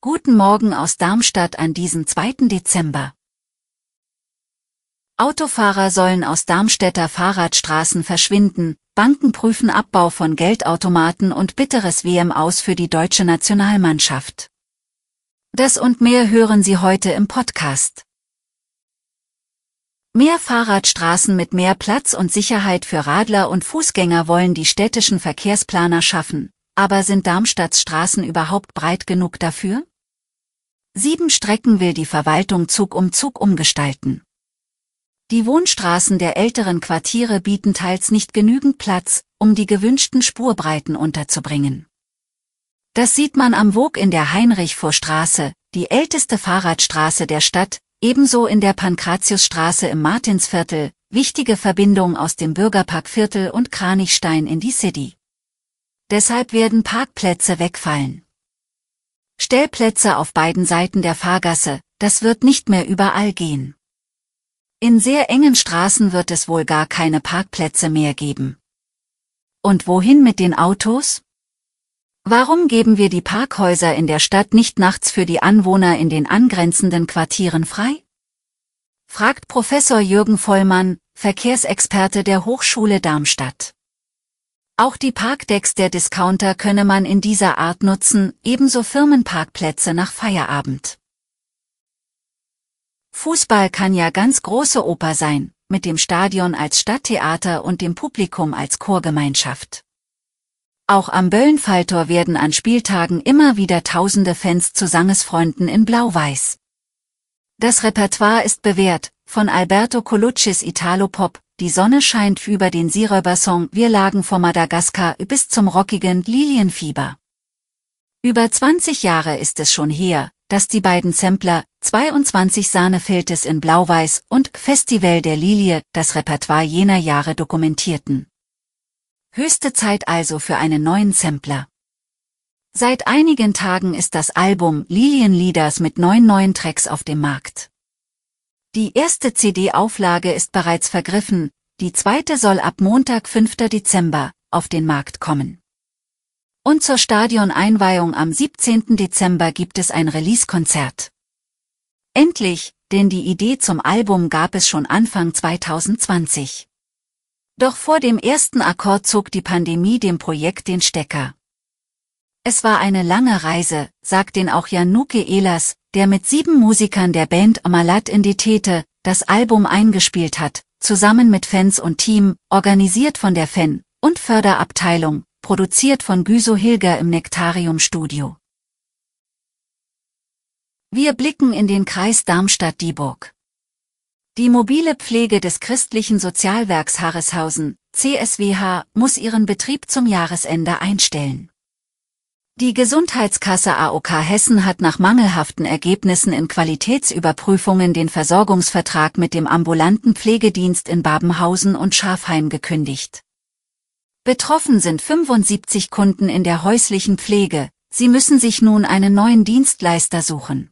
Guten Morgen aus Darmstadt an diesem 2. Dezember. Autofahrer sollen aus Darmstädter Fahrradstraßen verschwinden, Banken prüfen Abbau von Geldautomaten und bitteres WM aus für die deutsche Nationalmannschaft. Das und mehr hören Sie heute im Podcast. Mehr Fahrradstraßen mit mehr Platz und Sicherheit für Radler und Fußgänger wollen die städtischen Verkehrsplaner schaffen, aber sind Darmstadts Straßen überhaupt breit genug dafür? Sieben Strecken will die Verwaltung Zug um Zug umgestalten. Die Wohnstraßen der älteren Quartiere bieten teils nicht genügend Platz, um die gewünschten Spurbreiten unterzubringen. Das sieht man am Wog in der Heinrich-Vor-Straße, die älteste Fahrradstraße der Stadt, ebenso in der Pankratiusstraße im Martinsviertel, wichtige Verbindung aus dem Bürgerparkviertel und Kranichstein in die City. Deshalb werden Parkplätze wegfallen. Stellplätze auf beiden Seiten der Fahrgasse, das wird nicht mehr überall gehen. In sehr engen Straßen wird es wohl gar keine Parkplätze mehr geben. Und wohin mit den Autos? Warum geben wir die Parkhäuser in der Stadt nicht nachts für die Anwohner in den angrenzenden Quartieren frei? Fragt Professor Jürgen Vollmann, Verkehrsexperte der Hochschule Darmstadt. Auch die Parkdecks der Discounter könne man in dieser Art nutzen, ebenso Firmenparkplätze nach Feierabend. Fußball kann ja ganz große Oper sein, mit dem Stadion als Stadttheater und dem Publikum als Chorgemeinschaft. Auch am Böllenfalltor werden an Spieltagen immer wieder tausende Fans zu Sangesfreunden in Blau-Weiß. Das Repertoire ist bewährt, von Alberto Coluccis Italo-Pop, die Sonne scheint über den Seeräubersong Wir lagen vor Madagaskar bis zum rockigen Lilienfieber. Über 20 Jahre ist es schon her, dass die beiden Sampler 22 Sahnefiltes in Blau-Weiß und Festival der Lilie das Repertoire jener Jahre dokumentierten. Höchste Zeit also für einen neuen Sampler. Seit einigen Tagen ist das Album Lilienlieders mit neun neuen Tracks auf dem Markt. Die erste CD-Auflage ist bereits vergriffen, die zweite soll ab Montag 5. Dezember auf den Markt kommen. Und zur Stadioneinweihung am 17. Dezember gibt es ein Release-Konzert. Endlich, denn die Idee zum Album gab es schon Anfang 2020. Doch vor dem ersten Akkord zog die Pandemie dem Projekt den Stecker. Es war eine lange Reise, sagt den auch Januke Elas, der mit sieben Musikern der Band Amalat in die Tete das Album eingespielt hat, zusammen mit Fans und Team, organisiert von der Fan- und Förderabteilung, produziert von Güso Hilger im Nektarium Studio. Wir blicken in den Kreis Darmstadt-Dieburg. Die mobile Pflege des christlichen Sozialwerks Harreshausen, CSWH, muss ihren Betrieb zum Jahresende einstellen. Die Gesundheitskasse AOK Hessen hat nach mangelhaften Ergebnissen in Qualitätsüberprüfungen den Versorgungsvertrag mit dem ambulanten Pflegedienst in Babenhausen und Schafheim gekündigt. Betroffen sind 75 Kunden in der häuslichen Pflege, sie müssen sich nun einen neuen Dienstleister suchen.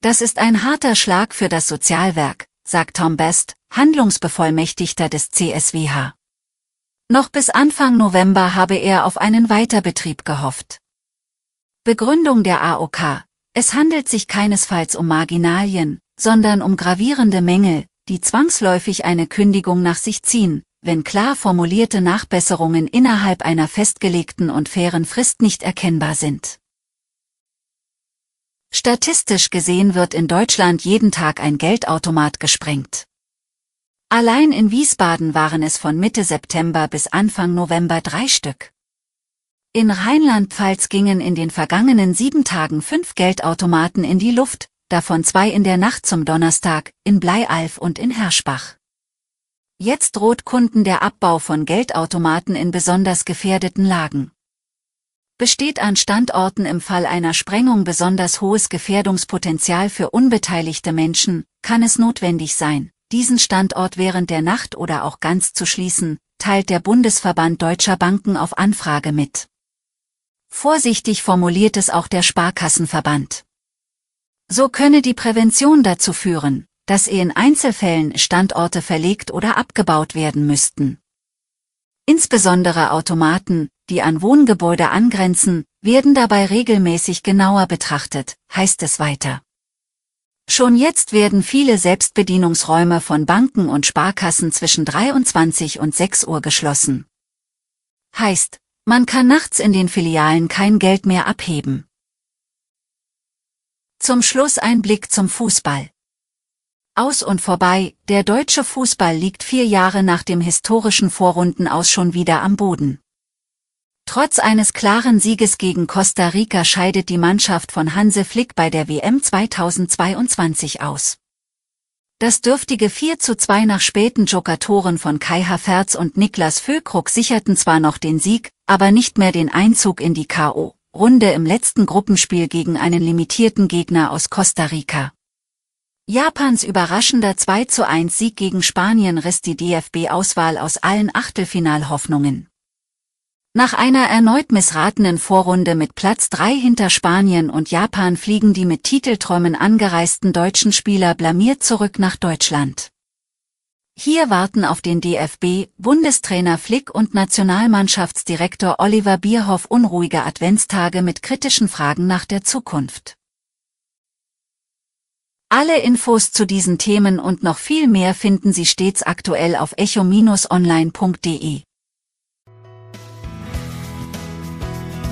Das ist ein harter Schlag für das Sozialwerk, sagt Tom Best, Handlungsbevollmächtigter des CSWH. Noch bis Anfang November habe er auf einen Weiterbetrieb gehofft. Begründung der AOK. Es handelt sich keinesfalls um Marginalien, sondern um gravierende Mängel, die zwangsläufig eine Kündigung nach sich ziehen, wenn klar formulierte Nachbesserungen innerhalb einer festgelegten und fairen Frist nicht erkennbar sind. Statistisch gesehen wird in Deutschland jeden Tag ein Geldautomat gesprengt. Allein in Wiesbaden waren es von Mitte September bis Anfang November drei Stück. In Rheinland-Pfalz gingen in den vergangenen sieben Tagen fünf Geldautomaten in die Luft, davon zwei in der Nacht zum Donnerstag, in Bleialf und in Herschbach. Jetzt droht Kunden der Abbau von Geldautomaten in besonders gefährdeten Lagen. Besteht an Standorten im Fall einer Sprengung besonders hohes Gefährdungspotenzial für unbeteiligte Menschen, kann es notwendig sein, diesen Standort während der Nacht oder auch ganz zu schließen, teilt der Bundesverband deutscher Banken auf Anfrage mit. Vorsichtig formuliert es auch der Sparkassenverband. So könne die Prävention dazu führen, dass in Einzelfällen Standorte verlegt oder abgebaut werden müssten. Insbesondere Automaten, die an Wohngebäude angrenzen, werden dabei regelmäßig genauer betrachtet, heißt es weiter. Schon jetzt werden viele Selbstbedienungsräume von Banken und Sparkassen zwischen 23 und 6 Uhr geschlossen. Heißt, man kann nachts in den Filialen kein Geld mehr abheben. Zum Schluss ein Blick zum Fußball. Aus und vorbei, der deutsche Fußball liegt vier Jahre nach dem historischen Vorrundenaus schon wieder am Boden. Trotz eines klaren Sieges gegen Costa Rica scheidet die Mannschaft von Hanse Flick bei der WM 2022 aus. Das dürftige 4 zu 2 nach späten Jokatoren von Kai Havertz und Niklas Füllkrug sicherten zwar noch den Sieg, aber nicht mehr den Einzug in die K.O.-Runde im letzten Gruppenspiel gegen einen limitierten Gegner aus Costa Rica. Japans überraschender 2 zu 1 Sieg gegen Spanien riss die DFB-Auswahl aus allen Achtelfinalhoffnungen. Nach einer erneut missratenen Vorrunde mit Platz 3 hinter Spanien und Japan fliegen die mit Titelträumen angereisten deutschen Spieler blamiert zurück nach Deutschland. Hier warten auf den DFB, Bundestrainer Flick und Nationalmannschaftsdirektor Oliver Bierhoff unruhige Adventstage mit kritischen Fragen nach der Zukunft. Alle Infos zu diesen Themen und noch viel mehr finden Sie stets aktuell auf echo-online.de.